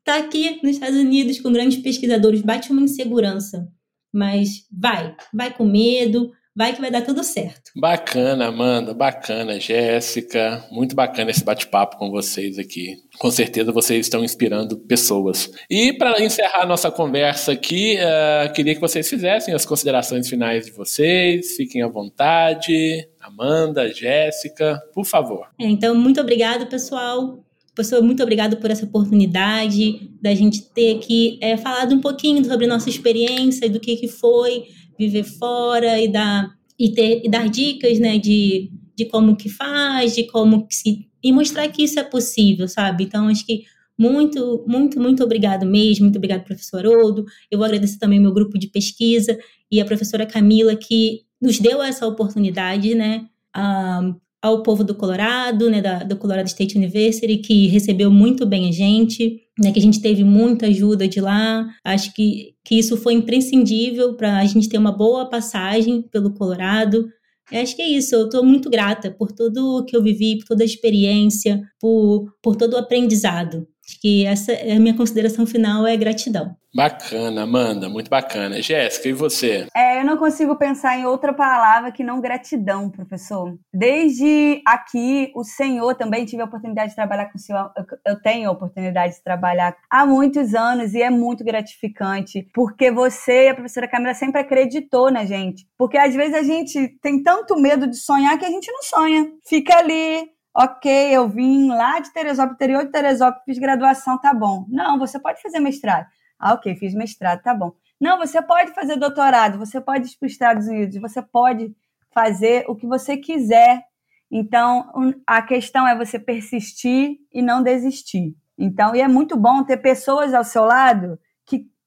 tá aqui nos Estados Unidos com grandes pesquisadores, bate uma insegurança. Mas vai, vai com medo, vai que vai dar tudo certo. Bacana, Amanda, bacana, Jéssica, muito bacana esse bate-papo com vocês aqui. Com certeza vocês estão inspirando pessoas. E para encerrar nossa conversa aqui, uh, queria que vocês fizessem as considerações finais de vocês, fiquem à vontade. Amanda, Jéssica, por favor. É, então, muito obrigado, pessoal. Pessoal, muito obrigado por essa oportunidade da gente ter aqui é, falado um pouquinho sobre nossa experiência, do que, que foi viver fora e da e, ter, e dar dicas, né, de, de como que faz, de como que se... E mostrar que isso é possível, sabe? Então, acho que muito, muito, muito obrigado mesmo. Muito obrigado, professor Haroldo. Eu vou agradecer também o meu grupo de pesquisa e a professora Camila, que nos deu essa oportunidade, né? Um, ao povo do Colorado, né, da, do Colorado State University, que recebeu muito bem a gente, né, que a gente teve muita ajuda de lá. Acho que, que isso foi imprescindível para a gente ter uma boa passagem pelo Colorado. Acho que é isso, eu estou muito grata por tudo que eu vivi, por toda a experiência, por, por todo o aprendizado. Acho que essa é a minha consideração final é gratidão. Bacana, Amanda, muito bacana. Jéssica, e você? É, eu não consigo pensar em outra palavra que não gratidão, professor. Desde aqui, o Senhor também tive a oportunidade de trabalhar com o Senhor. Eu tenho a oportunidade de trabalhar há muitos anos e é muito gratificante, porque você e a professora Camila sempre acreditou na gente. Porque às vezes a gente tem tanto medo de sonhar que a gente não sonha. Fica ali, ok, eu vim lá de Teresópolis, interior de Teresópolis, fiz graduação, tá bom. Não, você pode fazer mestrado. Ah, ok, fiz mestrado, tá bom. Não, você pode fazer doutorado, você pode ir para os Estados Unidos, você pode fazer o que você quiser. Então, a questão é você persistir e não desistir. Então, e é muito bom ter pessoas ao seu lado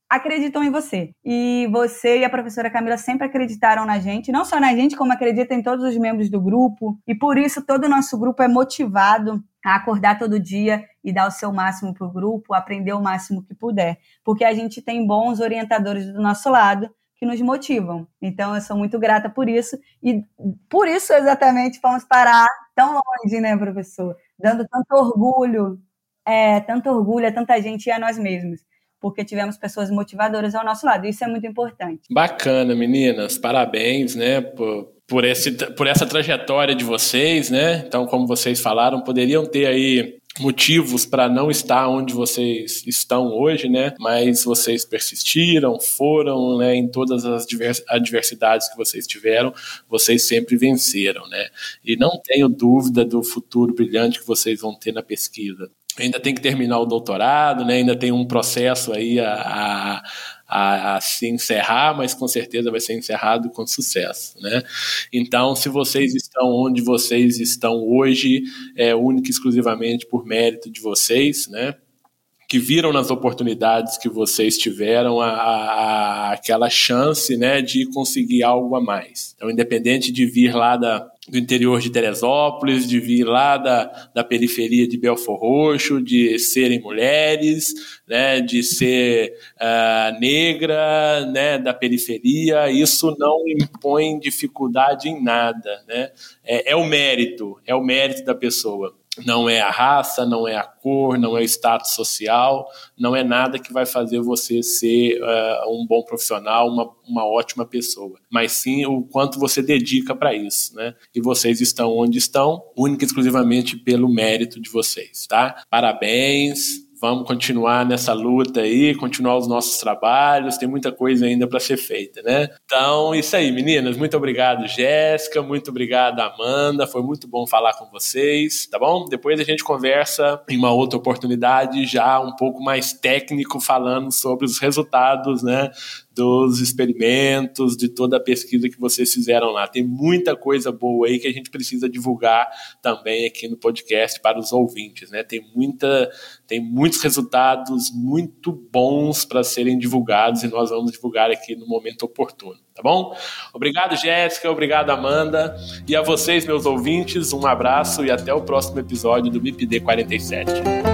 acreditam em você. E você e a professora Camila sempre acreditaram na gente, não só na gente, como acreditam em todos os membros do grupo. E por isso todo o nosso grupo é motivado a acordar todo dia e dar o seu máximo para o grupo, aprender o máximo que puder. Porque a gente tem bons orientadores do nosso lado que nos motivam. Então eu sou muito grata por isso. E por isso exatamente fomos parar tão longe, né, professor? Dando tanto orgulho, é, tanto orgulho a tanta gente e a nós mesmos porque tivemos pessoas motivadoras ao nosso lado. Isso é muito importante. Bacana, meninas. Parabéns, né, por, por, esse, por essa trajetória de vocês, né? Então, como vocês falaram, poderiam ter aí motivos para não estar onde vocês estão hoje, né? Mas vocês persistiram, foram, né? Em todas as adversidades que vocês tiveram, vocês sempre venceram, né? E não tenho dúvida do futuro brilhante que vocês vão ter na pesquisa ainda tem que terminar o doutorado, né? ainda tem um processo aí a, a, a, se encerrar, mas com certeza vai ser encerrado com sucesso. Né? Então, se vocês estão onde vocês estão hoje, é única e exclusivamente por mérito de vocês, né? Que viram nas oportunidades que vocês tiveram a, a, aquela chance né, de conseguir algo a mais. Então, independente de vir lá da, do interior de Teresópolis, de vir lá da, da periferia de Belfor Roxo, de serem mulheres, né, de ser uh, negra, né, da periferia, isso não impõe dificuldade em nada. Né? É, é o mérito, é o mérito da pessoa não é a raça, não é a cor, não é o status social, não é nada que vai fazer você ser uh, um bom profissional, uma, uma ótima pessoa, mas sim o quanto você dedica para isso, né? E vocês estão onde estão, única e exclusivamente pelo mérito de vocês, tá? Parabéns, vamos continuar nessa luta aí, continuar os nossos trabalhos, tem muita coisa ainda para ser feita, né? Então, isso aí, meninas. Muito obrigado, Jéssica. Muito obrigado, Amanda. Foi muito bom falar com vocês, tá bom? Depois a gente conversa em uma outra oportunidade, já um pouco mais técnico, falando sobre os resultados, né? Dos experimentos, de toda a pesquisa que vocês fizeram lá. Tem muita coisa boa aí que a gente precisa divulgar também aqui no podcast para os ouvintes, né? Tem muita, tem muitos resultados muito bons para serem divulgados e nós vamos divulgar aqui no momento oportuno, tá bom? Obrigado, Jéssica, obrigado, Amanda, e a vocês, meus ouvintes, um abraço e até o próximo episódio do MIPD 47.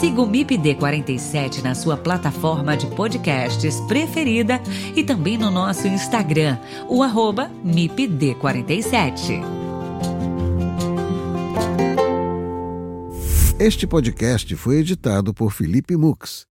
Siga o MIPD 47 na sua plataforma de podcasts preferida e também no nosso Instagram, o arroba MIPD 47. Este podcast foi editado por Felipe Mux